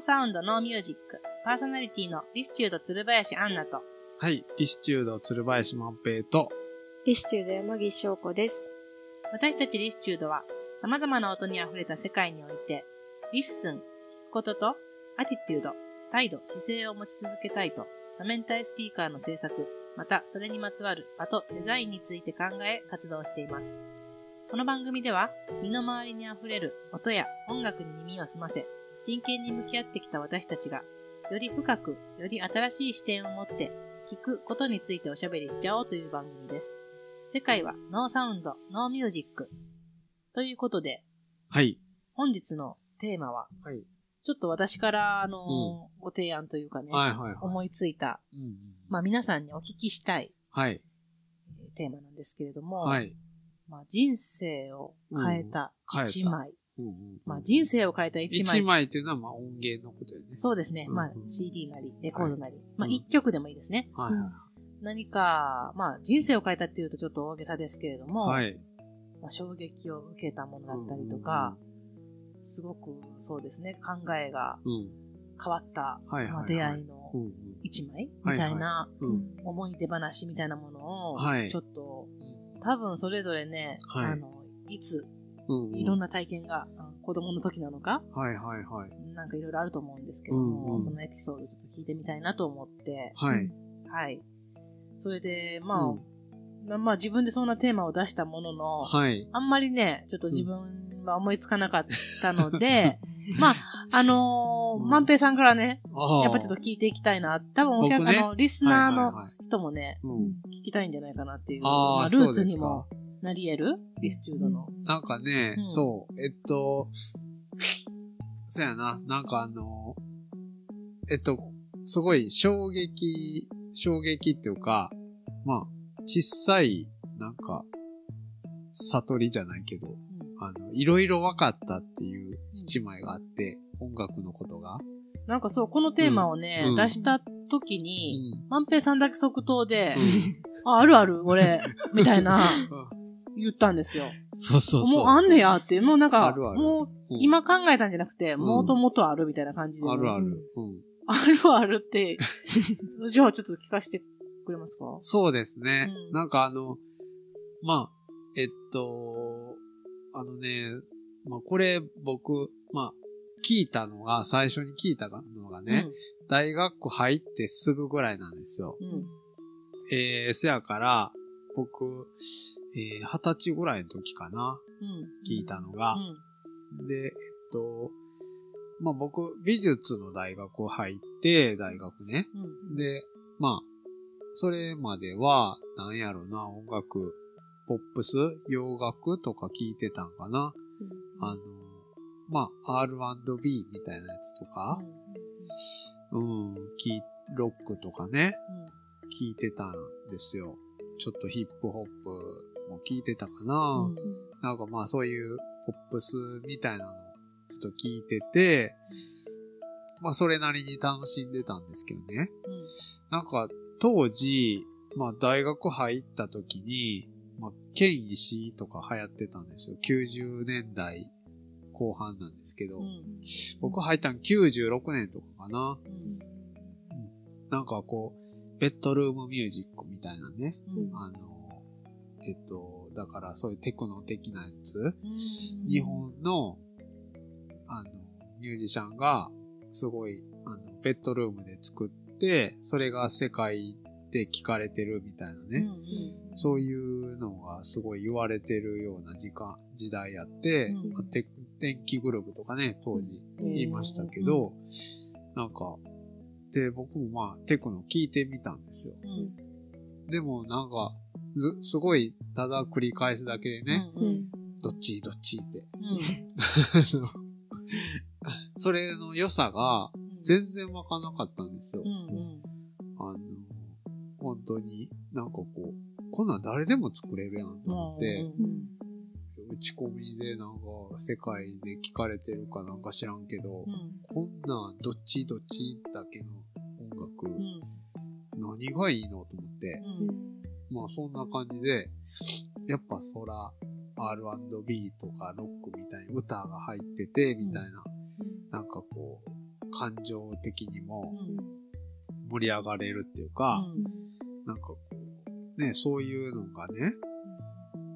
ー Sound No Music、パーソナリティのリスチュード鶴林アンナと、はい。リスチュード鶴林万平と、リスチュード山岸翔子です。私たちリスチュードは、様々な音に溢れた世界において、 listen、聞くことと、 attitude、態度、姿勢を持ち続けたいと、多面体スピーカーの制作、またそれにまつわる場とデザインについて考え活動しています。この番組では、身の回りに溢れる音や音楽に耳を澄ませ、真剣に向き合ってきた私たちが、より深く、より新しい視点を持って、聞くことについておしゃべりしちゃおうという番組です。世界は No Sound、No Music。ということで、はい。本日のテーマは、はい。ちょっと私から、あのーご提案というかね、はいはいはい。思いついた、うんうん、まあ皆さんにお聞きしたいはい。えーテーマなんですけれども、はい。まあ人生を変えた変えた一枚。まあ人生を変えた一枚。一枚っていうのはまあ音源のことよね。そうですね。うんまあ CD なり、レコードなり、まあうん一曲でもいいですね。はいはい何か、まあ人生を変えたっていうとちょっと大げさですけれども、はい。まあ、衝撃を受けたものだったりとか、すごくそうですね、考えがうん。変わった、まあ、出会いのうんうん。一枚はいみたいなうん。思い出話みたいなものを、はいちょっと、多分それぞれね、はいあの、いつ。いろんな体験が、あ子供の時なのか、はいはいはい。なんかいろいろあると思うんですけども、うんうんそのエピソードちょっと聞いてみたいなと思って、はい。はい。それで、まあ、うんまあまあ自分でそんなテーマを出したものの、はい。あんまりね、ちょっと自分は思いつかなかったので、まあ、あのー、うん万平さんからね。やっぱちょっと聞いていきたいな。多分お客、僕ね？あの、リスナーのはいはいはい人もね、うん。聞きたいんじゃないかなっていう、ああ、まルーツにも。なり得る？リスチュードの。なんかね、うん。そう、えっと、そうやな、なんかあの、えっと、すごい衝撃、衝撃っていうか、まあ、小さい、なんか、悟りじゃないけど、あの、いろいろ分かったっていう一枚があって、音楽のことが。なんかそう、このテーマをね、うん。出した時うに、ん。万平さんだけ即答で、あ、あるある、俺、みたいな、うん言ったんですよ。そうそうそう。もうあんねやって、もうなんか、あるあるもううん今考えたんじゃなくて、んもともとあるみたいな感じで。あるある。うん。あるあるって、じゃあちょっと聞かせてくれますか？そうですね。うんなんかあの、まあ、えっと、あのね、まあこれ僕、まあ、聞いたのが、最初に聞いたのがね、大学入ってすぐぐらいなんですよ。うん。うん。えー、せやから、僕、えー、二十歳ぐらいの時かな、うん。聞いたのがう。ん。で、えっと、まあ僕、美術の大学入って、大学ね。うん。で、まあ、それまでは、なんやろな、音楽、ポップス、洋楽とか聞いてたんかな。あの、まあ、R&B みたいなやつとか、うん、ロックとかね、聞いてたんですよ。ちょっとヒップホップも聞いてたかな。うん。なんかまあそういうポップスみたいなのちょっと聞いてて、まあそれなりに楽しんでたんですけどね。うん。なんか当時、まあ大学入った時に、まあ剣石とか流行ってたんですよ。90年代後半なんですけど、うん。僕入ったん96年とかかな。うん。なんかこう、ベッドルームミュージックみたいなね。うん。あの、えっと、だからそういうテクノ的なやつ。うん日本の、あの、ミュージシャンが、すごい、あの、ベッドルームで作って、それが世界で聞かれてるみたいなね。うんそういうのがすごい言われてるような時間、時代やって、うんまあて電気グループとかね、当時うん言いましたけど、なんか、で、僕もまあ、テクノ聞いてみたんですよ。うん。でもなんか、ずすごい、ただ繰り返すだけでね、うん。うん。どっち？どっち？って。うん。それの良さが全然わかんなかったんですよう。ん。あの、本当に、なんかこう、こんなん誰でも作れるやんと思って、打ち込みでなんか世界で聞かれてるかなんか知らんけど、こんなんどっちどっちだけの音楽、うん。何がいいのと思って、まあそんな感じで、やっぱそら、R&B とかロックみたいに歌が入ってて、みたいな、なんかこう、感情的にもうん。盛り上がれるっていうか、うん。なんかこう、ね、そういうのがね、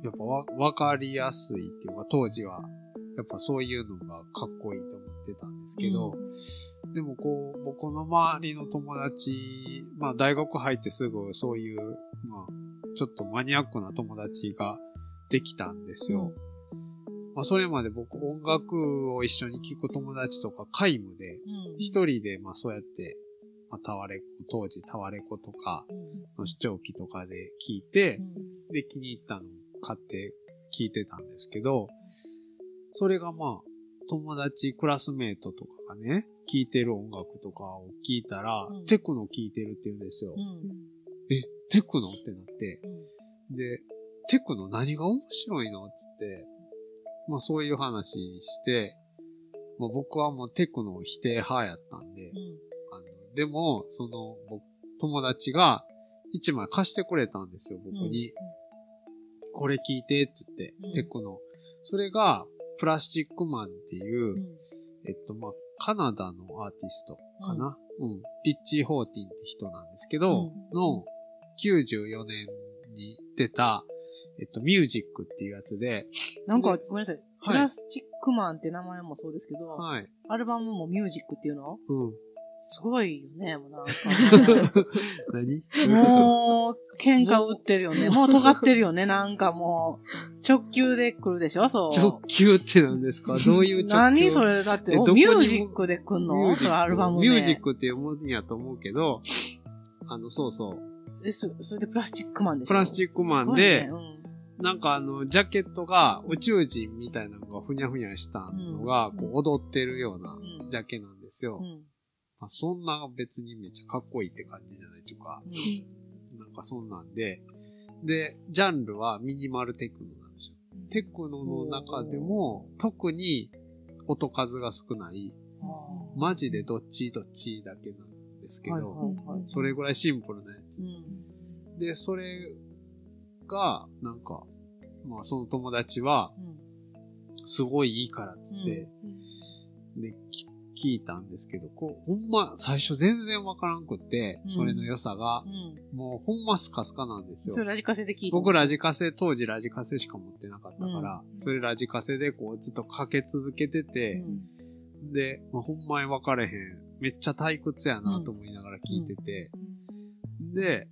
やっぱわ、わかりやすいっていうか、当時は、やっぱそういうのがかっこいいと思ってたんですけど、でもこう、僕の周りの友達、まあ大学入ってすぐそういう、まあ、ちょっとマニアックな友達ができたんですよ。まあそれまで僕音楽を一緒に聴く友達とか皆無で、うん。一人でまあそうやって、まあタワレコ、当時タワレコとかの視聴器とかで聞いて、で気に入ったのを買って聞いてたんですけど、それがまあ、友達、クラスメイトとかがね、聴いてる音楽とかを聞いたら、うん。テクノ聴いてるって言うんですよ。うん。え、テクノってなって、うん。で、テクノ何が面白いのって言って、まあそういう話して、まあ僕はもうテクノ否定派やったんで、あの、でも、その、僕、友達が一枚貸してくれたんですよ、僕に。これ聞いて、って言って、うんテクノ。それが、プラスチックマンっていう、うんえっと、まあ、カナダのアーティストかな？うん。リッチー・ホーティンって人なんですけど、うんの94年に出た、えっと、ミュージックっていうやつで、なんか、ごめんなさい。プはいラスチックマンって名前もそうですけど、はい。アルバムもミュージックっていうの？うん。すごいよね、もうなんか。何？もう、喧嘩売ってるよね。もう。尖ってるよね。なんかもう、直球で来るでしょそう。直球って何ですか？どういう直球？何それ？だって、ミュージックで来んの？そのアルバム名ミュージックっていうもんやと思うけど、あの、そうそう。えそそれでプラスチックマンでしょ？プラスチックマンで、なんかあの、ジャケットが宇宙人みたいなのがふにゃふにゃしたのが、うん。こう踊ってるようなジャケなんですよ。うんまあ、そんな別にめっちゃかっこいいって感じじゃないとか、うん。なんかそんなんで、で、ジャンルはミニマルテクノなんですよ。テクノの中でも、特に音数が少ない、あマジでどっちどっちだけなんですけーど、はいはいはいそれぐらいシンプルなやつ。う。ん。で、それが、なんか、まあその友達は、うん。すごいいいからっつって、で、き聞いたんですけど、こう、ほんま、最初全然わからんくって、うん。それの良さが。う、ん。もうほんまスカスカなんですよ。それラジカセで聞いた。僕ラジカセ、当時ラジカセしか持ってなかったから、うん。それラジカセでこうずっとかけ続けてて、で、まあ、ほんまに分かれへん。めっちゃ退屈やなと思いながら聞いてて、で、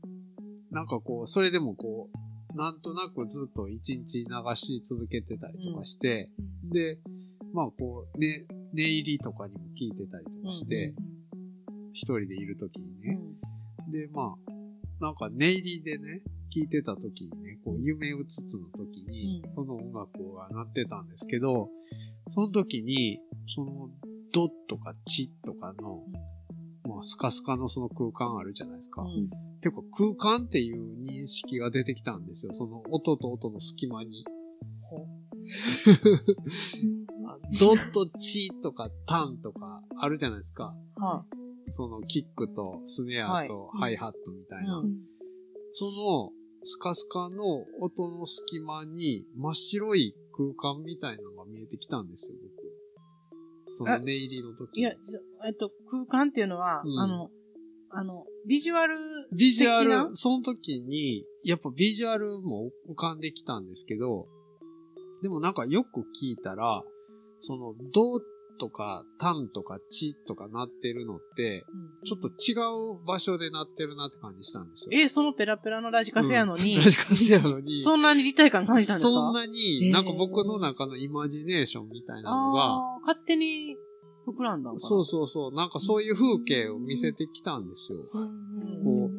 なんかこう、それでもこう、なんとなくずっと一日流し続けてたりとかして、で、まあこう、ね、寝入りとかにも聞いてたりとかして、一人でいるときにね。で、まあ、なんか寝入りでね、聞いてたときにね、こう、夢うつつのときにう、んその音楽が鳴ってたんですけど、その時に、その、ドとかチとかの、まあ、スカスカのその空間あるじゃないですか。ていうか空間っていう認識が出てきたんですよ。その音と音の隙間に。あドとチとかタンとかあるじゃないですか。はそのキックとスネアとはい。ハイハットみたいな。うん。そのスカスカの音の隙間に真っ白い空間みたいなのが見えてきたんですよ、僕。その寝入りの時。いや、えっと、空間っていうのは、うん。あの、あの、ビジュアルビジュアル、その時に、やっぱビジュアルも浮かんできたんですけど、でもなんかよく聞いたら、その、ドとか、タンとか、チとかなってるのって、うん。ちょっと違う場所でなってるなって感じしたんですよ。え、そのペラペラのラジカセやのに、ラジカセやのに、そんなに立体感感じたんですか？そんなに、なんか僕の中のイマジネーションみたいなのが、あー勝手に膨らんだんかな？そうそうそう、なんかそういう風景を見せてきたんですよ。うん。こ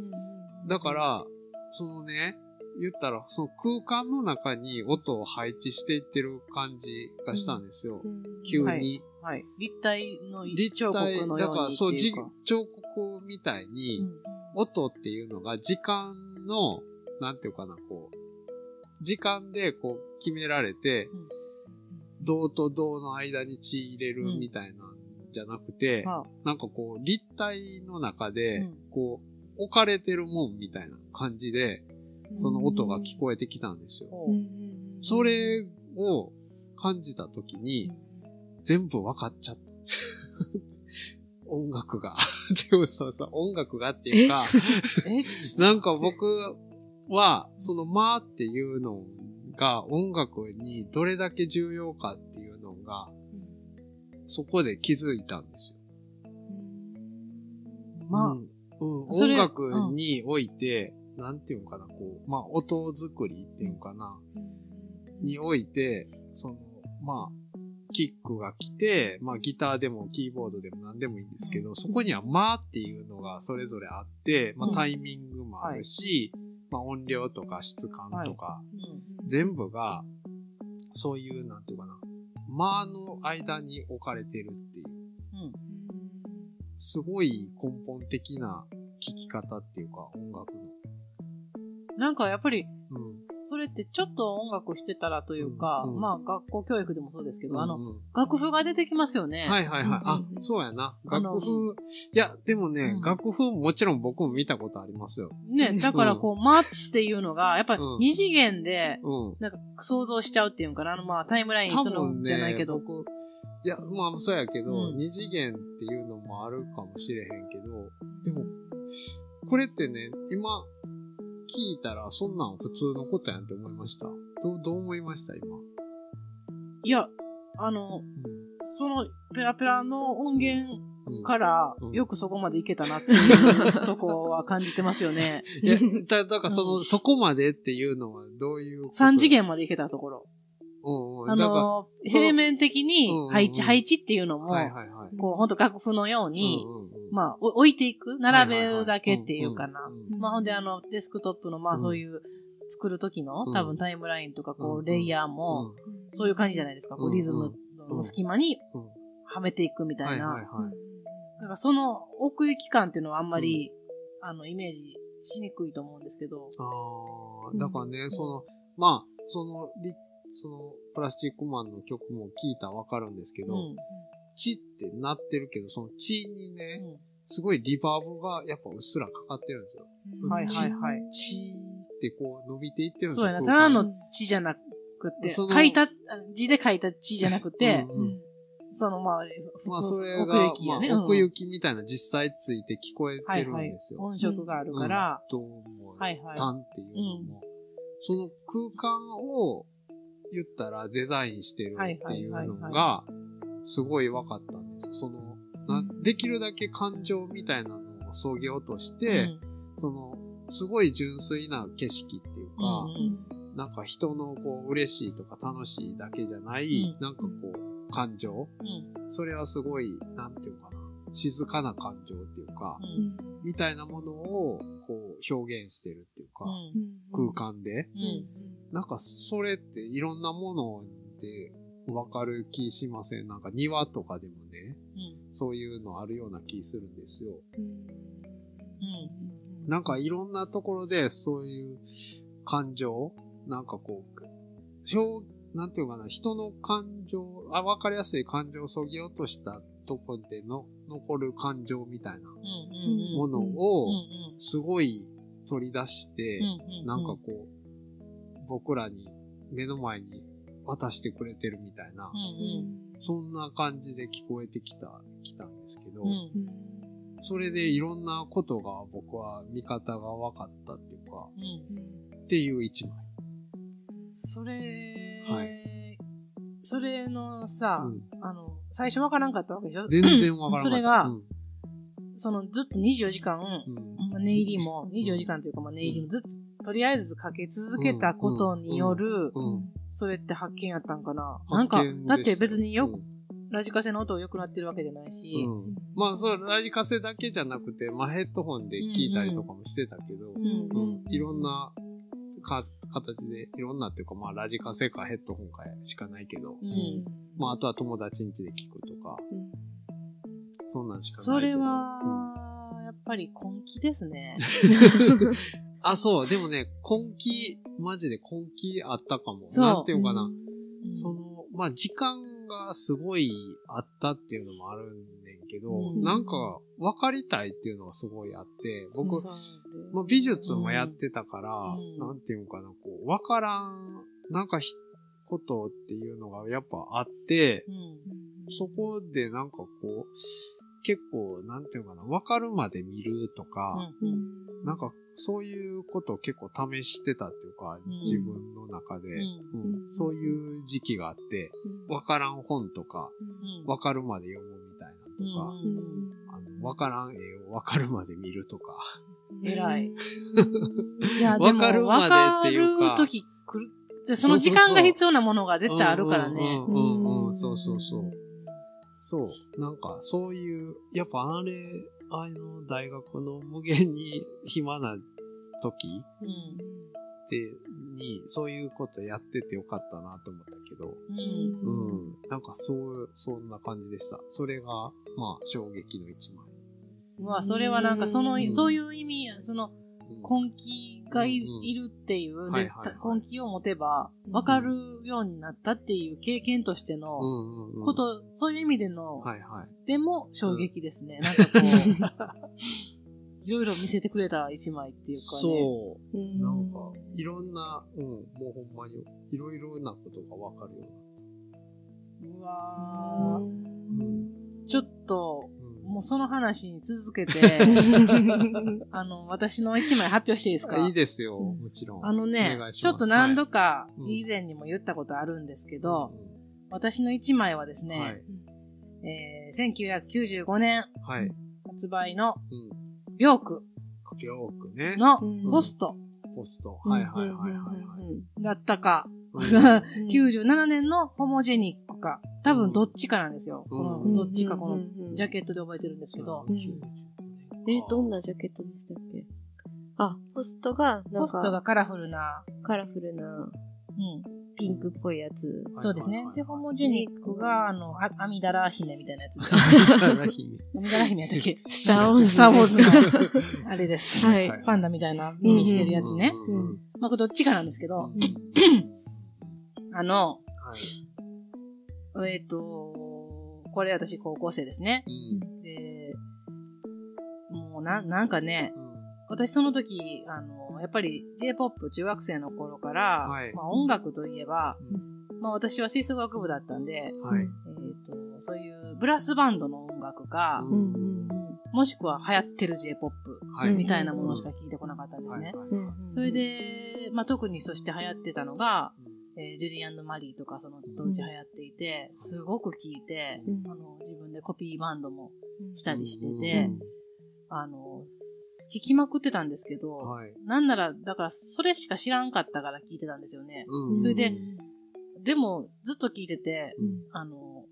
だから、そのね、言ったら、その空間の中に音を配置していってる感じがしたんですよ。急に。はいはい。立体の立体、だからのようにってそう。彫刻みたいに、うん音っていうのが時間の、なんていうかな、こう、時間でこう決められて、うん銅と銅の間に血入れるみたいなんじゃなくて、はなんかこう、立体の中でうん、こう、置かれてるもんみたいな感じで、その音が聞こえてきたんですよ。それを感じたときに、全部分かっちゃった。音楽が。でもそうそう、音楽がっていうか、え？なんか僕は、そのまあっていうのが音楽にどれだけ重要かっていうのが、そこで気づいたんですよ。まあ、うん、うん音楽において、なんていうのかな、こう、まあ、音作りっていうのかな、において、その、まあ、キックが来て、まあ、ギターでもキーボードでも何でもいいんですけど、そこにはまあっていうのがそれぞれあって、まあ、うんタイミングもあるし、まあ、音量とか質感とか、うん全部が、そういう、なんていうかな、まあの間に置かれてるっていう、うん。すごい根本的な聴き方っていうか、音楽の。なんかやっぱり、うん。それってちょっと音楽してたらというか、うんうんまあ学校教育でもそうですけど、あの、うんうん楽譜が出てきますよね。はいはいはい。あうんう、んそうやな。あの楽譜、いや、でもね、うん楽譜もちろん僕も見たことありますよ。ね、だからこう、間っていうのが、やっぱりうん二次元で、うん。なんか想像しちゃうっていうんかな、あのまあタイムラインその多分ねじゃないけ、ど、僕、いや、まあそうやけど、うん二次元っていうのもあるかもしれへんけど、でも、これってね、今、聞いたらそんなん普通のことやんって思いました。どう、どう思いました今？いや、あの、そのペラペラの音源うん。うんからうんよくそこまでいけたなっていう とこは感じてますよね。いや、だだからその、うんそこまでっていうのはどういうこと？三次元までいけたところ。あの、平面的に配置、配置っていうのら、も。こう、ほんと楽譜のように、まあ、お置いていく、並べるだけっていうかな。まあ、ほんで、あの、デスクトップの、まあ、うん。そういう、作る時の、うん。多分タイムラインとか、こう、うんレイヤーも、そういう感じじゃないですか。こうリズムの隙間にうん、はめていくみたいな。だから、その奥行き感っていうのはあんまり、あの、イメージしにくいと思うんですけど。ああ、だからね、その、まあ、その、リその、プラスチックマンの曲も聞いたらわかるんですけど、うん。チってなってるけど、そのチにね、うすごいリバーブがやっぱうっすらかかってるんですよ。んはいはいはい。チってこう伸びていってるんですよ。そうやな。ただの字じゃなくて、書いた、字で書いた字じゃなくて、うんうんその、まあ、まあそれ奥が行、きやね。まあ、うん奥行きみたいな実際ついて聞こえてるんはいはいです。よ。音色があるから、どうも、はいはい単っていうのも、その空間を言ったらデザインしてるっていうのが、すごい分かったんですよ。その、なできるだけ感情みたいなのをそぎ落として、その、すごい純粋な景色っていうか、うんなんか人のこう嬉しいとか楽しいだけじゃない、うん。なんかこう感情？うん。それはすごい、なんていうかな、静かな感情っていうか、うん。みたいなものをこう表現してるっていうか、うん。空間で。うんなんかそれっていろんなものでわかる気しません？なんか庭とかでもね、うん。そういうのあるような気するんですよ。うん。なんかいろんなところでそういう感情なんかこう、表、なんていうかな、人の感情、あ、わかりやすい感情をそぎ落としたとこでの残る感情みたいなうんものうんをうんすごい取り出して、うん。なんかこう、僕らに目の前に渡してくれてるみたいな、うんそんな感じで聞こえてきた、きたんですけど、うん。うんそれでいろんなことが僕は見方が分かったっていうか、うん。っていう一枚。それ、はそれのさ、うん。あの、最初わからんかったわけでしょ？全然わからなかった。それがうん。そのずっと24時間、うん。まあ念入りも、24時間というか、まあ、念入りもずっと、とりあえずかけ続けたことによる、うんそれって発見やったんかな。なんかだって別によ、うん。ラジカセの音良くなってるわけじゃないし、うん。まあ、そう、ラジカセだけじゃなくて、まあ、ヘッドホンで聞いたりとかもしてたけど、うんうん。いろんなか形で、いろんなっていうか、まあ、ラジカセかヘッドホンかしかないけど、うん。まあ、あとは友達ん家で聞くとか、そんなんしかそれないけど。うんは、やっぱり根気ですね。あ、そう、でもね、根気、マジで根気あったかも。なんていうのかな。うん。その、まあ、時間がすごいあったっていうのもあるんねんけど、うん。なんか、分かりたいっていうのがすごいあって、僕、まあ、美術もやってたから、うん。なんていうのかな、こう、わからん、なんかひ、ことっていうのがやっぱあって、うん。そこでなんかこう、結構、なんていうのかな、わかるまで見るとか、うん。なんか、そういうことを結構試してたっていうか、うん。自分の中で、うん。うん。そういう時期があって、わからん本とか、うん。わかるまで読むみたいなとか、うん。あの、わからん絵をわかるまで見るとか、偉い。うん。いや、でも、わかるまでっていうかわかる時来る。でその時間が必要なものが絶対あるからね。うんうんうん。うん、そうそうそう。そう。なんか、そういう、やっぱあれ、あの、大学の無限に暇な時うん。で、に、そういうことやっててよかったなと思ったけど、うん。うん。なんかそう、そんな感じでした。それが、まあ、衝撃の一枚。うわ、それはなんか、そのう、んそういう意味、その、うん根気がい,、うんうんいるっていう、ではいはいはい根気を持てば、わかるようになったっていう経験としてのうんうんうん。こと、そういう意味での、はいはい。でも衝撃ですね。なんかこう、いろいろ見せてくれた一枚っていうかね。そう。うんなんか、いろんな、うん、もうほんまに、いろいろなことがわかるようわーうんちょっと、うな。うんもうその話に続けて、あの、私の一枚発表していいですか？あいいですよ、うんもちろん。あのねちょっと何度かはい以前にも言ったことあるんですけうんど、私の一枚はですね、はい。えー1995年はい。発売のうん。ビョークよくね。のうんポストポスト。はいはいはいはいはい。だったか、うん 97年のホモジェニックか、多分どっちかなんですよ。うんこうんのどっちかこのうんジャケットで覚えてるんですけど、うんえ、どんなジャケットでしたっけ？あ、ポストが、なんポストがか、カラフルな、カラフルな、うん、ピンクっぽいやつ。そうですね。で、ホモジェニックが、あの、あ阿弥陀羅姫みたいなやつ。はい。姫。阿弥陀羅姫やったっけ？スターウォーズスターウォーズの、あれです。はいパンダみたいな耳してるやつね。うんうんまあ、これどっちかなんですけど、あの、はい。えっ、と、これ私高校生ですね。うんで、もうな、なんかね、うん私その時、あの、やっぱり J-POP 中学生の頃から、はいまあ音楽といえば、まあ私は吹奏楽部だったんで、はい。えっ、と、そういうブラスバンドの音楽か、ううんんもしくは流行ってる J-POP はい。みたいなものしか聞いてこなかったんですね。それ、で、まあ特にそして流行ってたのが、えージュリーマリーとかその当時流行っていて、すごく聞いて、うん。あの自分でコピーバンドもうん。したりしてうんて、あの、聞きまくってたんですけど、はい。なんなら、だからそれしか知らんかったから聞いてたんですよね。うん。それで、でもずっと聞いてて、うん。あの、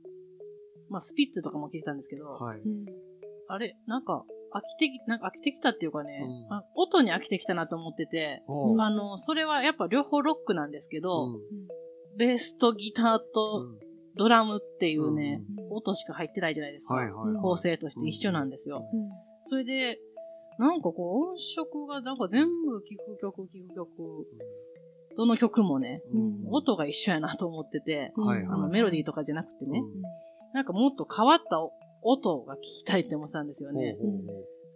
まあスピッツとかも聞いてたんですけど、はい。うん。あれ、なんか飽きてき、なんか飽きてきたっていうかね、うん。あ音に飽きてきたなと思ってて、あの、それはやっぱ両方ロックなんですけど、うん。ベースとギターとうん。ドラムっていうね、うん。音しか入ってないじゃないですか。はいはいはい。構成として一緒なんですよ。うん。それで、なんかこう音色がなんか全部聴く曲聴く曲、どの曲もね、うん。音が一緒やなと思ってて、はい。あのメロディーとかじゃなくてね、うん。なんかもっと変わった音が聞きたいって思ってたんですよね。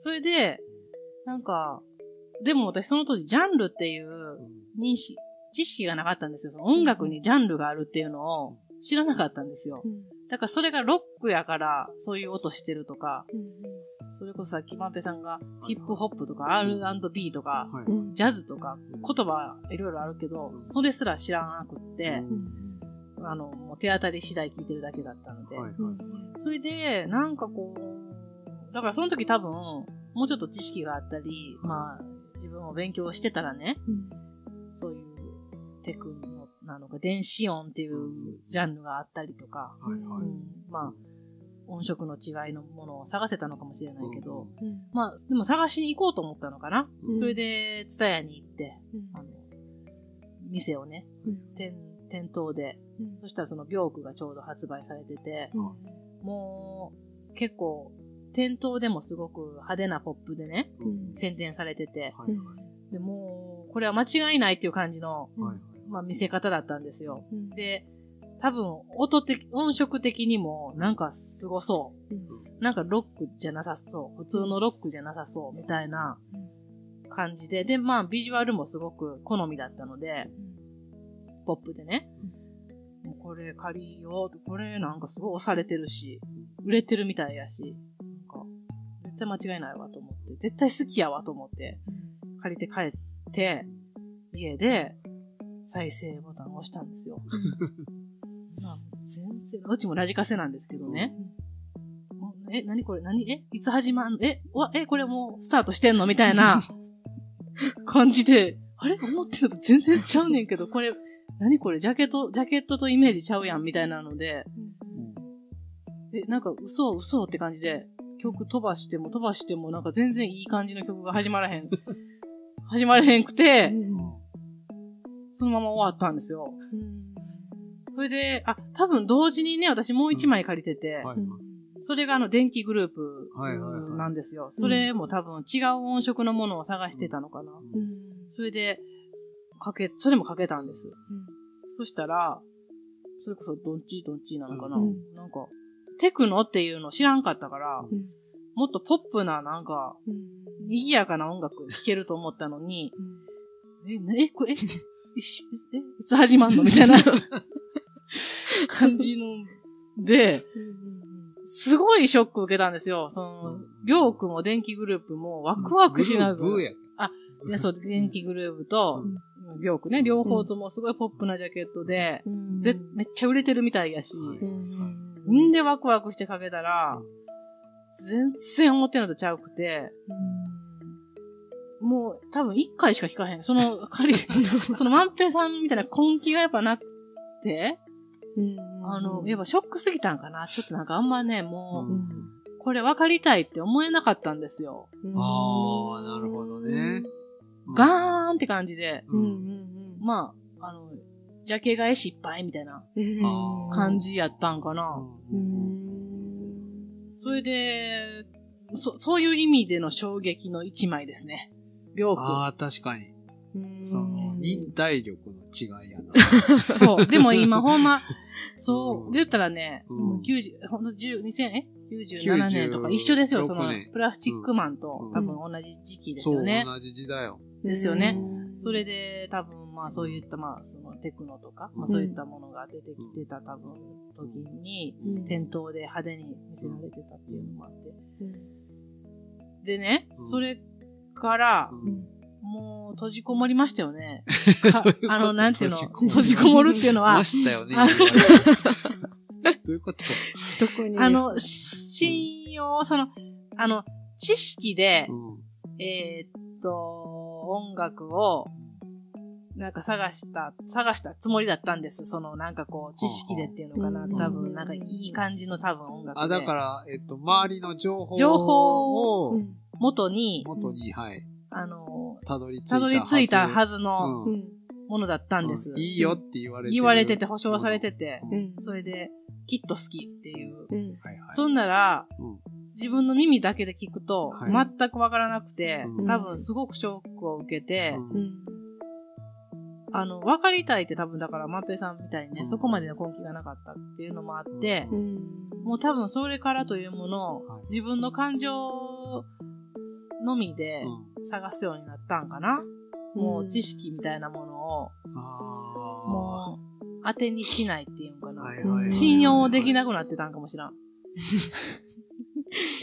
それで、なんか、でも私その当時ジャンルっていう認識、知識がなかったんですよ。その音楽にジャンルがあるっていうのを知らなかったんですよ。だからそれがロックやからそういう音してるとか、それこそさっきマンペさんがヒップホップとか R&B とか、ジャズとかうん言葉いろいろあるけど、それすら知らなくって、あの、もう手当たり次第聞いてるだけだったので、はいはいそれで、なんかこう、だからその時多分、もうちょっと知識があったり、まあ、自分を勉強してたらね、そういうテクノなのか、電子音っていうジャンルがあったりとか、はいはい。うん。まあ、音色の違いのものを探せたのかもしれないけど、うんまあ、でも探しに行こうと思ったのかな。うん。それで、ツタヤに行って、うん。あの、店をね、うん店、店頭で、そしたらそのビョークがちょうど発売されてて、もう、結構、店頭でもすごく派手なポップでね、うん。宣伝されてて、はいはい。でもう、これは間違いないっていう感じの、はいまあ見せ方だったんですよ。うん。で、多分、音的、音色的にも、なんかすごそう。なんかロックじゃなさそう。普通のロックじゃなさそう。みたいな感じで。で、まあ、ビジュアルもすごく好みだったので、ポップでね。もうこれ借りよう。これなんかすごい押されてるし、売れてるみたいやし、なんか絶対間違いないわと思って、絶対好きやわと思って、借りて帰って、家で再生ボタンを押したんですよ。まあ、全然、うちもラジカセなんですけどね。もうえ、何これ？何？え？いつ始まん？のえ？わ、え、これもうスタートしてんの？みたいな。感じで、あれ？思ってるのと全然ちゃうねんけど、これ、何これ？ジャケット、ジャケットとイメージちゃうやんみたいなので、え、なんか嘘嘘って感じで、曲飛ばしても飛ばしてもなんか全然いい感じの曲が始まらへん。始まらへんくて、そのまま終わったんですよ。それで、あ、多分同時にね、私もう一枚借りてて、はいそれがあの電気グループはいはいはい。なんですよ。それも多分違う音色のものを探してたのかな。それで、かけ、それもかけたんです。そしたら、それこそドンチードンチーなのかな、うん。なんか、テクノっていうの知らんかったから、もっとポップななんか、賑やかな音楽聴けると思ったのに、え、なえ、これ、え、いしえいつ始まんのみたいな 感じの、で、すごいショック受けたんですよ。その、りょうくんも電気グループもワクワクしながら。ブーブーやけいや、そう、電気グループと、りょうくん。ね、両方ともすごいポップなジャケットで、ぜめっちゃ売れてるみたいやし、ん。でワクワクしてかけたら、全然思ってんのとちゃうくて、もう多分一回しか弾かへん。その、仮、その万平さんみたいな根気がやっぱなくて、あの、やっぱショックすぎたんかな。ちょっとなんかあんまね、もう、これ分かりたいって思えなかったんですよ。ああ、なるほどね。ガーンって感じで、うんまあ、あの、ジャケ買い失敗みたいな感じやったんかな。それで、そ、そういう意味での衝撃の一枚ですね。両区。ああ、確かに。その、忍耐力の違いやな。そう。でも今、ほんま、そう、で言ったらね、うんもう90、ほんと10、2000、え ?97 年とか一緒ですよ、96その年、プラスチックマンと、うん多分同じ時期ですそう、よね。同じ時代よ。ですよね。それで、多分、まあ、そういった、まあ、その、テクノとか、まあ、そういったものが出てきてた、多分、時に、店頭で派手に見せられてたっていうのもあって。でねうん、それから、うん。もう、閉じこもりましたよね。あの、なんていうの、閉閉じこもるっていうのは。ま、したよね。どういうこと？どこにあの、信用、その、あの、知識でう、ん。えーっと、音楽を、なんか探した、探したつもりだったんです。その、なんかこう、知識でっていうのかな。うん多分、なんかいい感じの多分音楽で。あ、だから、えっと、周りの情報情報を元に、元に、はい、あの、たどり着いたたどり着いたはずずのうんものだったんです。うんいいよって言われてる。言われてて、保証されてて、うんそれで、きっと好きっていう。はいはい。そんなら、うん自分の耳だけで聞くと、はい。全くわからなくて、うん。多分すごくショックを受けて、うん。あの、分かりたいって多分だから、万平さんみたいにね、うん。そこまでの根気がなかったっていうのもあって、うん。もう多分それからというものを、はい自分の感情のみでうん。探すようになったんかな？もう知識みたいなものを、あもう当てにしないっていうんかな？あはいはいはいはい。信用できなくなってたんかもしらん。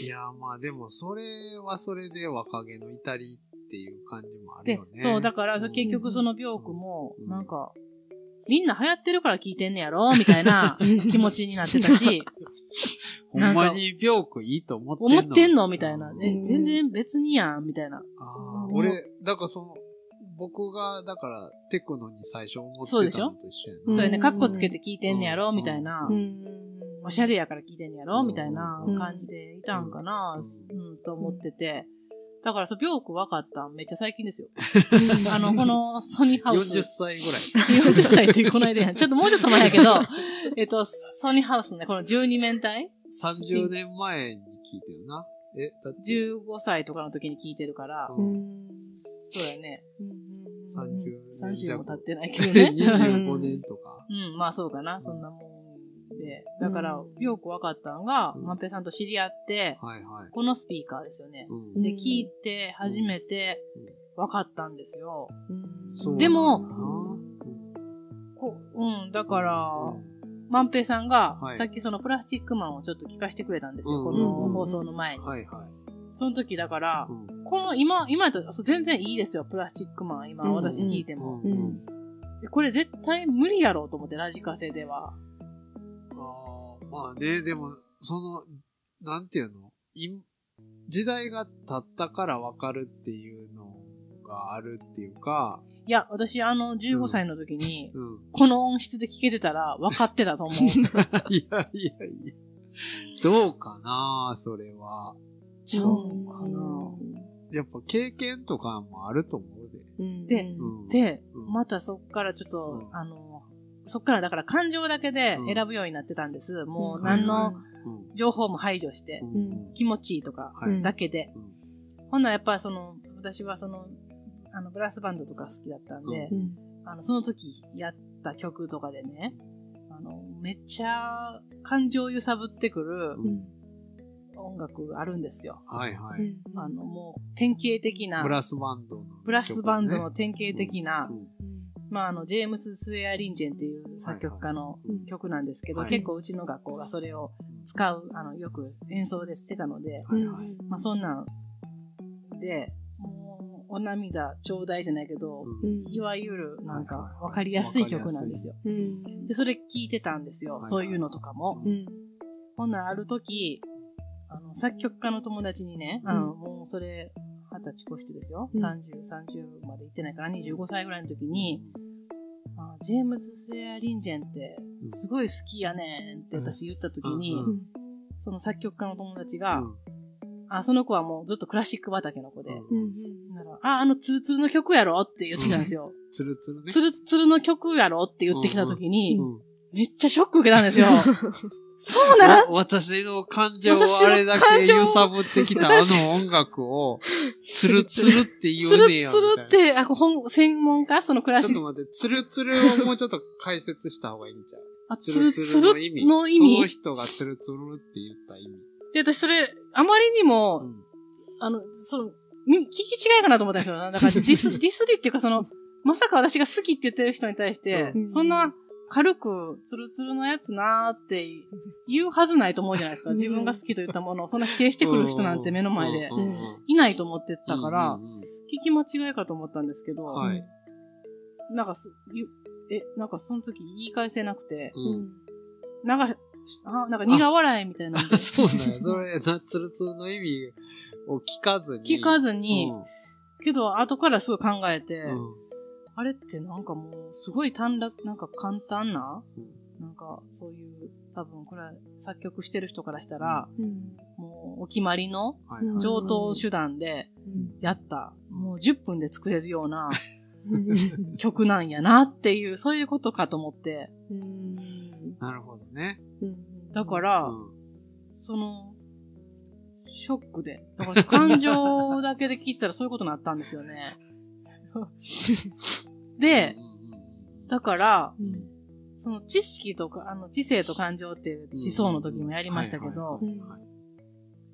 いや、まあでも、それはそれで若気の至りっていう感じもあるでよ、ね。そう、だからうん。結局その病区も、うん。なんか、みんな流行ってるから聞いてんねやろみたいな気持ちになってたし、ほんまに病気いいと思ってんの？思ってんの？みたいな。えうん。全然別にやんみたいな。あーうん。俺、だからその、僕が、だから、テクノに最初思ってたそうでしょのと一緒やうん。それね、カッコつけて聞いてんねやろ？みたいな。うんおしゃれやから聞いてんねやろ？うんみたいな感じでいたんかなううん、と思ってて。だから、そう、病区分かったんめっちゃ最近ですよ。あの、このソニーハウス。40歳ぐらい。40歳っていうこの間やん。ちょっともうちょっと前やけど、えっと、ソニーハウスのね、この12面体？30年前に聞いてるな。え、だって、15歳とかの時に聞いてるから、うんそうやね。30年30も経ってないけどね。25年とか。うん、まあそうかな、そんなもんで。だから、よく分かったのが、うんまんぺいさんと知り合って、はいはい。このスピーカーですよね。うんで、聞いて初めて分かったんですよ。でもこうん、だからうん、まんぺいさんがは、いさっきそのプラスチックマンをちょっと聞かせてくれたんですよ、うんこの放送の前に。はいはい。その時だからう、ん。この今、今やったらそう全然いいですよ、プラスチックマン。今、うん私聞いても。これ絶対無理やろうと思って、ラジカセでは。まあね、でも、その、なんていうの？い時代が経ったからわかるっていうのがあるっていうか、いや、私、あの、15歳の時に、うん。この音質で聞けてたら分かってたと思う。いやいやいや。どうかなそれは。ちゃうかなやっぱ経験とかもあると思うで。うんでうん。で、うんまたそっからちょっと、うんあの、そっからだから感情だけで選ぶようになってたんです。もううん何のうん。情報も排除して、うん。気持ちいいとかはい。だけで。うんほんならやっぱその、私はその、あの、ブラスバンドとか好きだったんで、うんあの、その時やった曲とかでね、あの、めっちゃ感情揺さぶってくるうん音楽あるんですよ。はいはい。うんあの、もう典型的な、ブラスバンドの、ブラスバンドの典型的な、うんまあ、あの、ジェームス・スウェア・リンジェンっていう作曲家のうん曲なんですけど、はい結構うちの学校がそれを使う、あの、よく演奏でしてたので、はいはい。まあ、そんなんで、もう、お涙ちょうだいじゃないけど、うんいわゆる、なんかはいはい、はいわかりやすい曲なんですよ。うんで、それ聞いてたんですよ。はいはいそういうのとかも。うんほんならある時、あの、作曲家の友達にね、あの、もうそれ、二十歳越してですよ。うん。30、30まで行ってないから、25歳ぐらいの時に、あジェームズ・スウェア・リンジェンって、すごい好きやねんって私言った時に、うん。その作曲家の友達が、うん。あ、その子はもうずっとクラシック畑の子で、うん。なら、あ、あのツルツルの曲やろ？って言ってきたんですよ。つるつるね。ツルツルの曲やろ？って言ってきた時に、うん。めっちゃショック受けたんですよ。そうなんわ私の感情をあれだけ揺さぶってきたあの音楽を、つるつるって言ツルうねや。ツルっみたいなて、あ、本、専門家？そのクラシック。ちょっと待って、つるつるをもうちょっと解説した方がいいんじゃう？あ、つるつツルツルるの意味。の意その味。人がつるつるって言った意味。で、私それ、あまりにも、うんあの、その、み聞き違いかなと思ったんですよ。だからディス、ディスリっていうかその、まさか私が好きって言ってる人に対して、うんそんな軽く、ツルツルのやつなーって言うはずないと思うじゃないですか。うん。自分が好きと言ったものを、そんな否定してくる人なんて目の前でいないと思ってたから聞き間違いかと思ったんですけど、はい。なんかす、ゆえ、なんかその時言い返せなくて、うん。なんか、あなんか苦笑いみたいなんで、そうなんや。それ、な、つるつるの意味を聞かずに。聞かずに、うん。けど後からすごい考えて、うんあれってなんかもう、すごい短絡、なんか簡単な、うん。なんかそういう、多分これは作曲してる人からしたら、うん。もうお決まりの上等手段でやった、もう10分で作れるようなうん。曲なんやなっていう、そういうことかと思って、うん。なるほどね。だから、うん。その、ショックで。だから感情だけで聞いてたらそういうことになったんですよね。で、だから、うんその知識とか、あの、知性と感情っていう知想の時もやりましたけど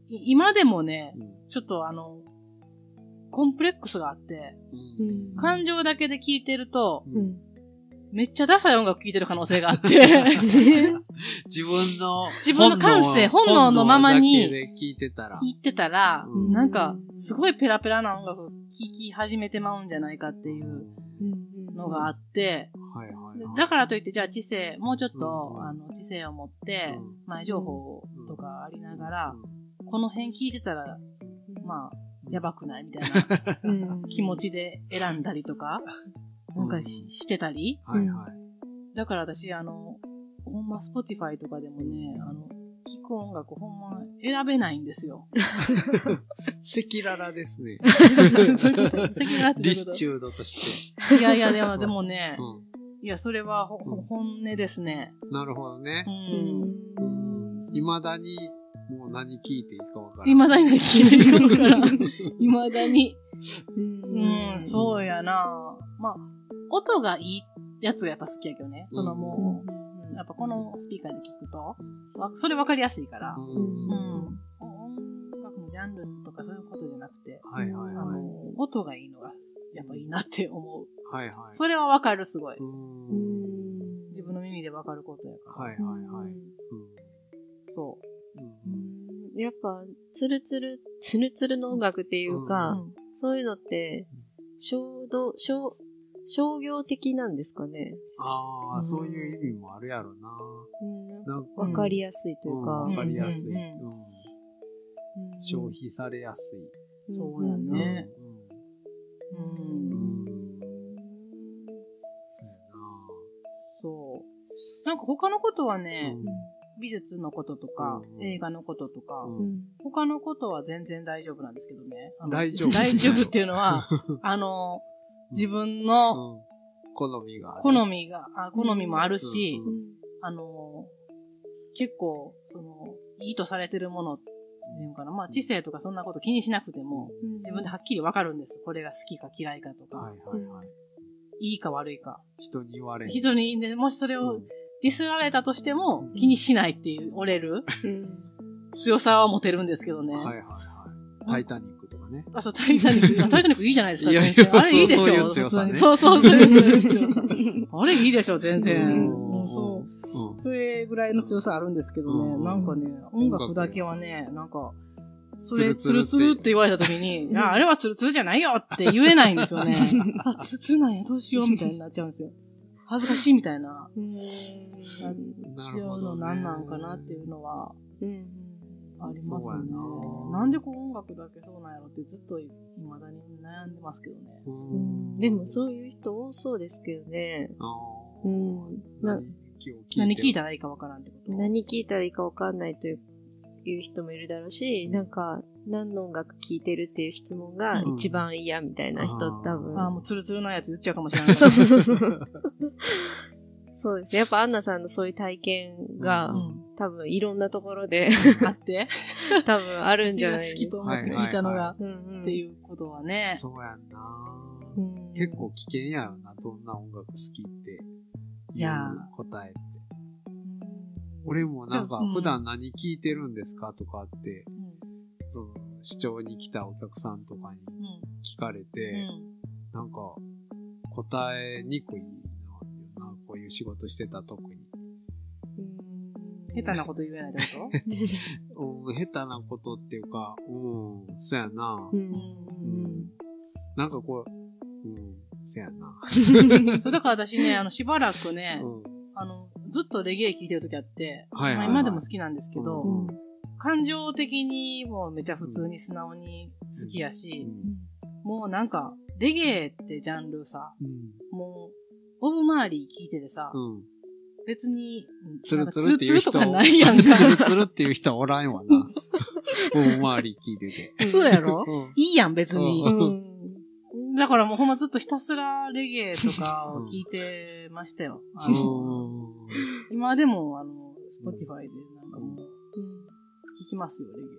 今でもね、うん。ちょっとあの、コンプレックスがあって、うん。感情だけで聞いてると、うんうんめっちゃダサい音楽聴いてる可能性があって、自分の自分の感性本能のままに聞いてたら。言ってたら、うん。なんか、すごいペラペラな音楽聴き始めてまうんじゃないかっていうのがあって、はいはいはい。だからといって、じゃあ知性、もうちょっと、うんあの、知性を持ってうん、前情報とかありながら、うん。この辺聞いてたら、まあ、やばくないみたいなうん。気持ちで選んだりとか、なんかししてたり？はいはい。だから私、あの、ほんま、スポティファイとかでもね、あの、聞く音楽ほんま選べないんですよ。赤裸々ですね。そういうこと赤裸々ってどういうこと？リスチュードとして。いやいや、でも、でもね、ういや、それはほほ本音ですね。ん。なるほどねう。ん。うん。未だに、もう何聞いていいかわからない。未だに聞いていくから。未だに。うんうん、そうやなまあ、音がいいやつがやっぱ好きやけどね。そのもう、やっぱこのスピーカーで聞くと、わそれ分かりやすいから。ううん。ん。音楽のジャンルとかそういうことじゃなくて、はいはいあはい。の、音がいいのが、やっぱいいなって思う。はいはい。それは分かる、すごい。う。うんん自分の耳で分かることやから。はいはいはい。うん。そうんうんやっぱ、ツルツル、ツルツルの音楽っていうか、うんそういうのって、衝動、商、商業的なんですかね。ああ、うんそういう意味もあるやろな。うん。か、わかりやすいというか。わかりやすい、うんうんうん消費されやすい。そうやね。うん。う。うんん。そう。なんか他のことはやね、な。美術のこととか、うん映画のこととか、うんうん他のことは全然大丈夫なんですけどね。大丈夫 大丈夫っていうのは、あの、自分のうん。好みがある。好みが、あ好みもあるし、うんうんあの、結構、その、いいとされてるものっていうのかな。まあ、知性とかそんなこと気にしなくても、うん自分ではっきりわかるんです。これが好きか嫌いかとか、はいはいはい。いいか悪いか。人に言われん。人に、でもしそれをうんディスられたとしても気にしないっていう、折れるうん強さは持てるんですけどね。はいはいはい。タイタニックとかね。あ、そう、タイタニック。あタイタニックいいじゃないですか。いやいや全然あれいいでしょ。そうそういう強さね普通にそうそう、そういう強さ。あれいいでしょ、全然。そう。うん。それぐらいの強さあるんですけどね、うんなんかね、音楽だけはね、なんか、それ、ツツルツルって言われた時に、いや、あれはツルツルじゃないよって言えないんですよね。あ、ツルツルなんや、どうしようみたいになっちゃうんですよ。恥ずかしいみたいな。うんなっちゃうのなんなんかなっていうのはうんありますそうやね。ななんでこう音楽だけそうなんやろってずっと未だに悩んでますけどね。ううんんでもそういう人多そうですけどね。うんな何聞いたたらいいかわからんってこと？何聞いたらいいかわかんないといういう人もいるだろうし、なんか、何の音楽聴いてるっていう質問がうん一番嫌みたいな人あー多分。ああ、もうツルツルのやつ言っちゃうかもしれない。そうそうそう。そうですね。やっぱアンナさんのそういう体験が、うん多分いろんなところであって、多分あるんじゃないですか。好きと思って聞いたのが、っていうことはね。そうやんな。うん結構危険やよな、どんな音楽好きって。いう答えって。俺もなんかうん普段何聞いてるんですかとかって、うんその視聴に来たお客さんとかにうん聞かれて、うんなんか答えにくいなっていうな、こういう仕事してた特に。うん下手なこと言えないってこ うん、下手なことっていうか、うん、そやな。うんうんなんかこう、うん、そやな。とだから私ね、あの、しばらくね、うん、あの、ずっとレゲエ聴いてる時あって、はいはい今でも好きなんですけど、うん。感情的にもめちゃ普通に素直に好きやし、もうなんか、レゲエってジャンルさ、うん、もう、ボブ・マーリー聴いててさ、うん。別に、うんつるつるっていう人。つるつるっていう人はおらんわな。大周り聞いてて。そうやろ？うんいいやん、別に。うんだからもうほんまずっとひたすらレゲエとかを聞いてましたよ。あの今でも、あの、スポティファイでなんかもう、聞きますよ、レゲエ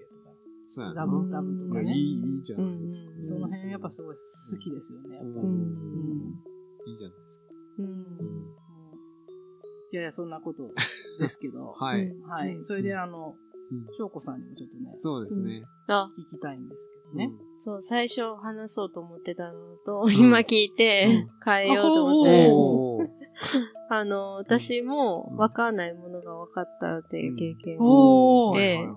とか。ダブダブとかね。いい、いいじゃうないですか。んその辺やっぱすごい好きですよね、やっぱり。ううんんいいじゃないですか。うんいやいや、そんなことですけど。はい。はい。それで、あのうん、翔子さんにもちょっとね、そうですね。あ、聞きたいんですけどね。そう、最初話そうと思ってたのと、今聞いて変えようと思っうんて、おー あの、私も分かんないものが分かったっていう経験で。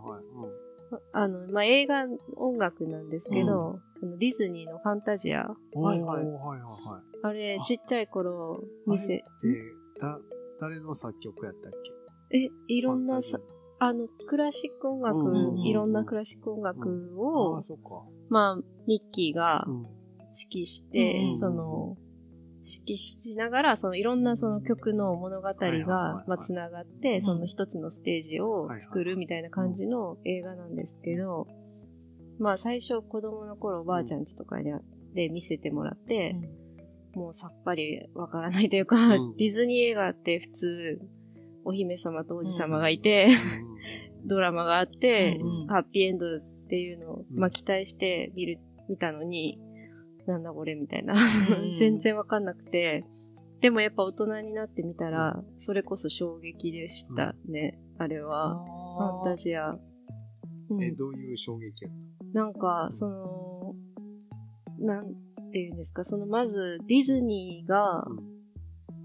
あの、まあ、映画音楽なんですけど、ディズニーのファンタジア、うんはい。はいはい。あれ、ちっちゃい頃見せ、誰の作曲やったっえ、いけろんなさ、あの、クラシック音楽、うんうんうんいろんなクラシック音楽あをあ、、そっか。まあ、ミッキーがうん。指揮して、うんうんその、指揮しながら、そのいろんなその曲の物語がまあ、つながって、ん。その一つのステージを作るみたいな感じの映画なんですけど、まあ最初子供の頃おばあちゃんちとかでで見せてもらって、もうさっぱりわからないというか、うんディズニー映画って普通、お姫様と王子様がいて、ドラマがあって、うんうんハッピーエンドっていうのを、うんまあ期待して見る、見たのに、なんだこれみたいな。うん 全然わかんなくて。でもやっぱ大人になってみたら、それこそ衝撃でしたね。あれは。ファンタジア。うんえ、どういう衝撃やっなんか、その、なんていうんですか、そのまずディズニーが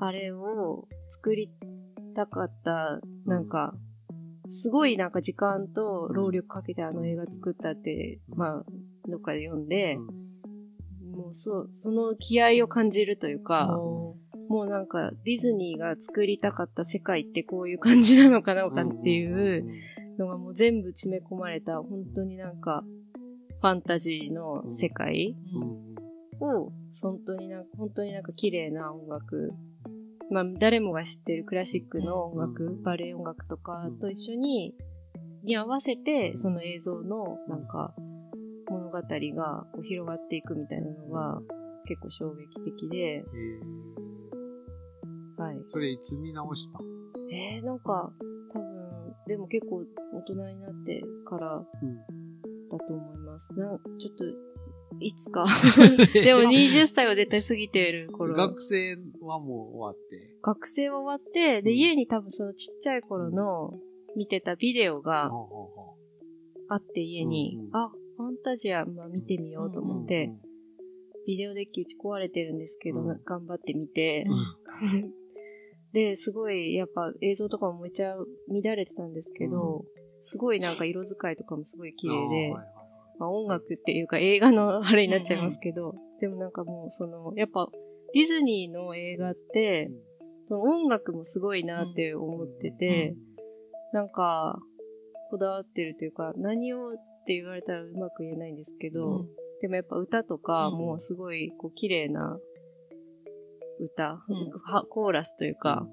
あれを作りたかった、なんか、すごいなんか時間と労力かけてあの映画作ったって、まあ、どっかで読んで、もうそう、その気合を感じるというか、おもうなんかディズニーが作りたかった世界ってこういう感じなのかなかっていうのがもう全部詰め込まれた、本当になんかファンタジーの世界ーうんを、本当になんか、本当になんか綺麗な音楽、まあ誰もが知ってるクラシックの音楽、うんバレエ音楽とかと一緒に、に合わせて、その映像のなんか物語がこう広がっていくみたいなのが結構衝撃的で、えーはい。それいつ見直したえー、なんか、多分、でも結構大人になってからうん。だと思います。なんちょっと、いつか。でも20歳は絶対過ぎてる頃。学生はもう終わって。学生は終わって、で、うん。家に多分そのちっちゃい頃の見てたビデオがあって家に、うんうん。あ、ファンタジア、まあ見てみようとう思って、うんビデオデッキうち壊れてるんですけど、うん。頑張って見て、うん。で、すごい、やっぱ映像とかもめっちゃ乱れてたんですけど、すごいなんか色使いとかもすごい綺麗で、はいはいまあ、音楽っていうか映画のあれになっちゃいますけど、でもなんかもうその、やっぱディズニーの映画って、その音楽もすごいなって思ってて、なんか、こだわってるというか、何をって言われたらうまく言えないんですけど、でもやっぱ歌とかもすごいこう綺麗な歌、コーラスといううん。か、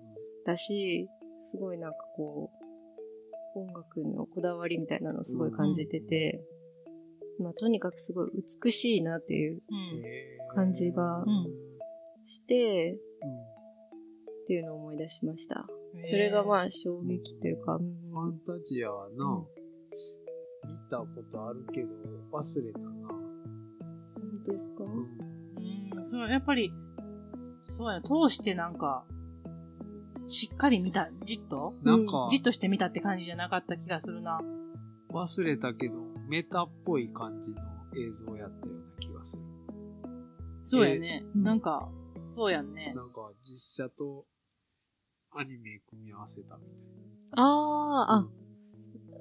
だし、すごいなんかこう、音楽のこだわりみたいなのをすごい感じてて、まあとにかくすごい美しいなっていう感じがうんして、うん。っていうのを思い出しました。それがまあ衝撃というか、うん。ファンタジアはな、見たことあるけど忘れたな。本当ですか、うん。うん、そう、やっぱり、そうや、通してなんか、しっかり見た、じっと？なんか、じっとして見たって感じじゃなかった気がするな。忘れたけど、メタっぽい感じの映像やったような気がする。そうやね。うんなんか、そうやんね。なんか、実写とアニメ組み合わせたみたいああ、な。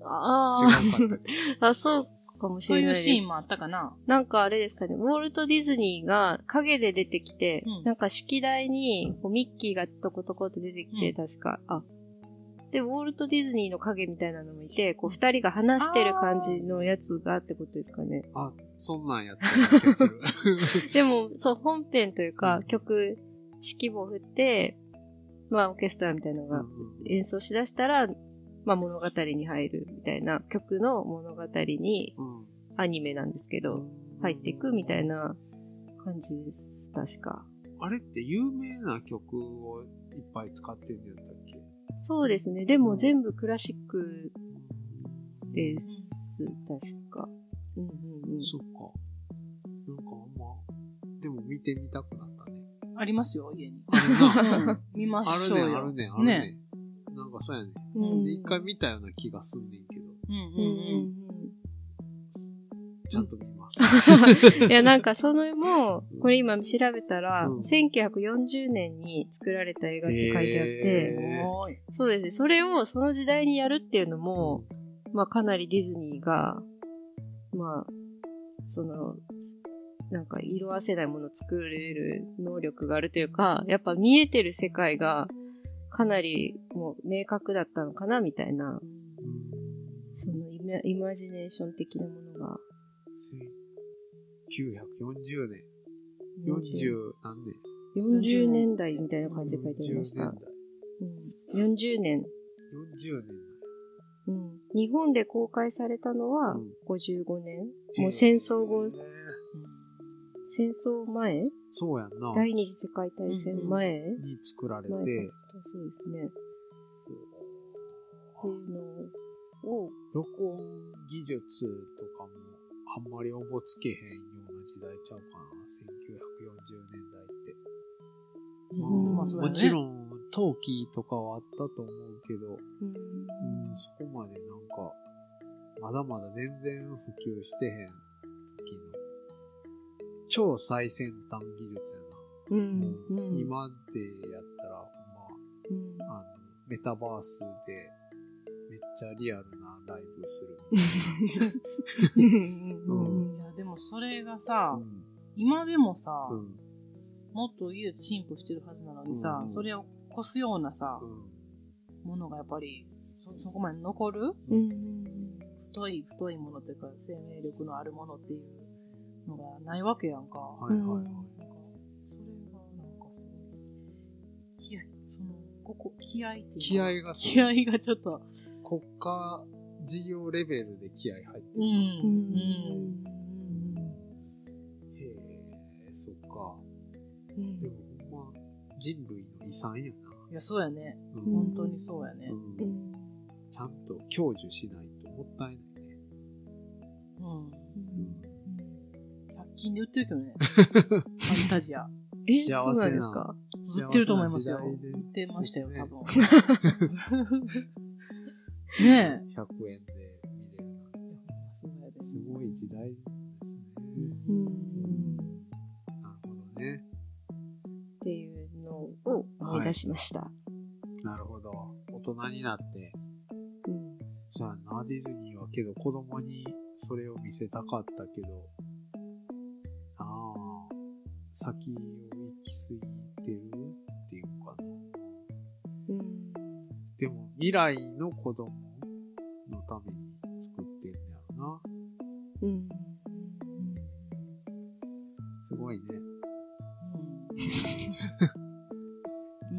あ、あうん違うかったけど。あ、あ、そうかもしそうれないいうです。シーンもあったかな。なんかあれですかね、ウォルト・ディズニーが影で出てきて、うんなんか式台にミッキーがトコトコって出てきて、うん確か、あ、で、ウォルト・ディズニーの影みたいなのもいて、こう二人が話してる感じのやつがってことですかね。あ、そんなんやった気がする。でも、そう、本編というか、うん曲、指揮棒振って、まあ、オーケストラみたいなのがうん演奏しだしたら、まあ、物語に入るみたいな、曲の物語に、うんアニメなんですけど、入っていくみたいな感じです、確か。あれって有名な曲をいっぱい使ってんのやったっけ？そうですね。でも全部クラシックです、確か。うんうんうん。そっか。なんかあんま、でも見てみたくなったね。ありますよ、家に。見ましょうよ。あるね、あるね、あるね。なんかそうやね。うん回見たような気がすんねんけど、うんうんうんちゃんと見。いや、なんかそのも、これ今調べたら、うん1940年に作られた映画って書いてあって、へうん。おーい。そうですね。それをその時代にやるっていうのも、まあかなりディズニーが、まあ、その、なんか色あせないものを作れる能力があるというか、やっぱ見えてる世界がかなりもう明確だったのかなみたいな、そのイマイマジネーション的なものが。1940年、40何年？40年代みたいな感じで書いてありまし40た年。代。うん、40年、40年うん。日本で公開されたのはうん55年。代。もう戦争後戦争前？そうやんな。第二次世界大戦前、に作られて、そうですね。っていうのを、録音技術とかもあんまりおぼつけへん時代ちゃうかな。1940年代って。んねもちろん、陶器とかはあったと思うけど、うんうん、そこまでなんか、まだまだ全然普及してへん時の、超最先端技術やな。うんもううん今でやったら、ほんあの、メタバースで、めっちゃリアルなライブする。うんいや、でもそれがさ、うん。今でもさ、うん。もっと家で進歩してるはずなのにさ、うんそれを越すようなさ、うん。ものがやっぱり、そ、そこまで残る？うん。太い、太いものっていうか、生命力のあるものっていうのがないわけやんか。はいはいはい。なん。か、それがなんかすごい、気合、その、ここ、気合ってい気合がす気合がちょっと、国家事業レベルで気合入ってる。うん、ううん。うんでもほんま、人類の遺産やな。いや、そうやね。うん本当にそうやね。うんうんちゃんと享受しないともったいないね。うん。うん100均で売ってるけどね。ファンタジア。え、幸そうなんせなですか？売ってると思いますよ。売ってましたよ、ね多分。ねえ。100円で見れるなんて。すごい時代ですね。うんなるほどね。っていうのを思い出しました。なるほど。大人になって。うんそうやな、ディズニーはけど子供にそれを見せたかったけど、ああ、先を行き過ぎてるっていうのかな。うんでも未来の子供のために作ってるんやろな。うんすごいね。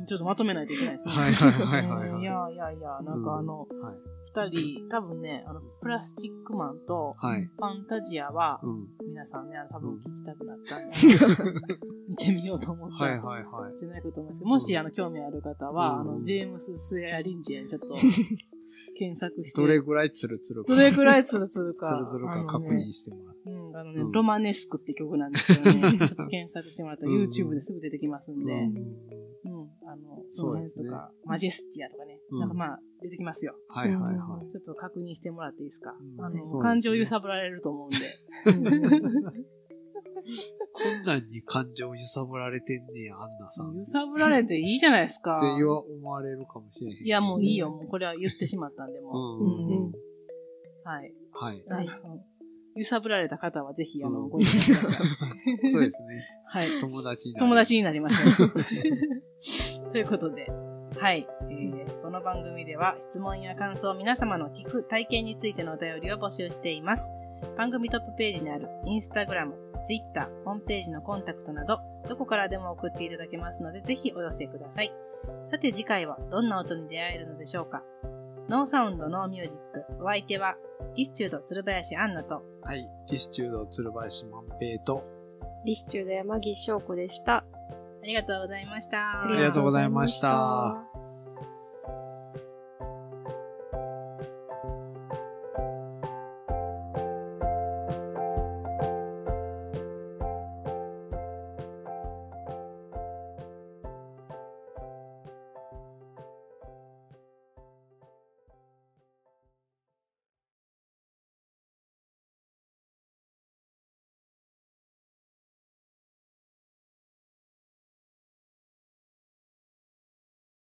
ちょっとまとめないといけないですね。はいはいはいはいはいうんいやいやいや、なんかあの、うんはい。二人、多分ね、あの、プラスチックマンと、はい。ファンタジアは、うん。皆さんね、多分聞きたくなったんで、見てみようと思って。はいはいはい。しないこと思いますけど、もし、あの、興味ある方は、うんあの、ジェームス・スエア・リンジェン、ちょっと、検索して。どれぐらいツルツルか。どれくらいツルツルか。ツルツルか確認してもらう。うん、あのね、うんロマネスクって曲なんですけどね、ちょっと検索してもらったらうん YouTube ですぐ出てきますんで、うんうん、あの、その辺とか、マジェスティアとかね、うんなんかまあ、出てきますよ。はいはいはい。ちょっと確認してもらっていいですか？うんあの、ね感情揺さぶられると思うんで。こんなんに感情揺さぶられてんねや、アンナさん。って揺さぶられていいじゃないですか。言わ思われるかもしれへん。いや、もういいよ。もうこれは言ってしまったんで、うもう。んうんうん。はい。はい。はい揺さぶられた方はぜひ、あの、うんご意見ください。そうですね。はい。友達になる友達になりましょう。ということで、はい、えーこの番組では質問や感想、皆様の聞く体験についてのお便りを募集しています。番組トップページにあるインスタグラム、ツイッター、ホームページのコンタクトなど、どこからでも送っていただけますので、ぜひお寄せください。さて次回はどんな音に出会えるのでしょうかノーサウンド、ノーミュージック。お相手は、リスチュード鶴林アンナと、はい。リスチュード鶴林万平と、リスチュード山岸翔子でした。ありがとうございました。ありがとうございました。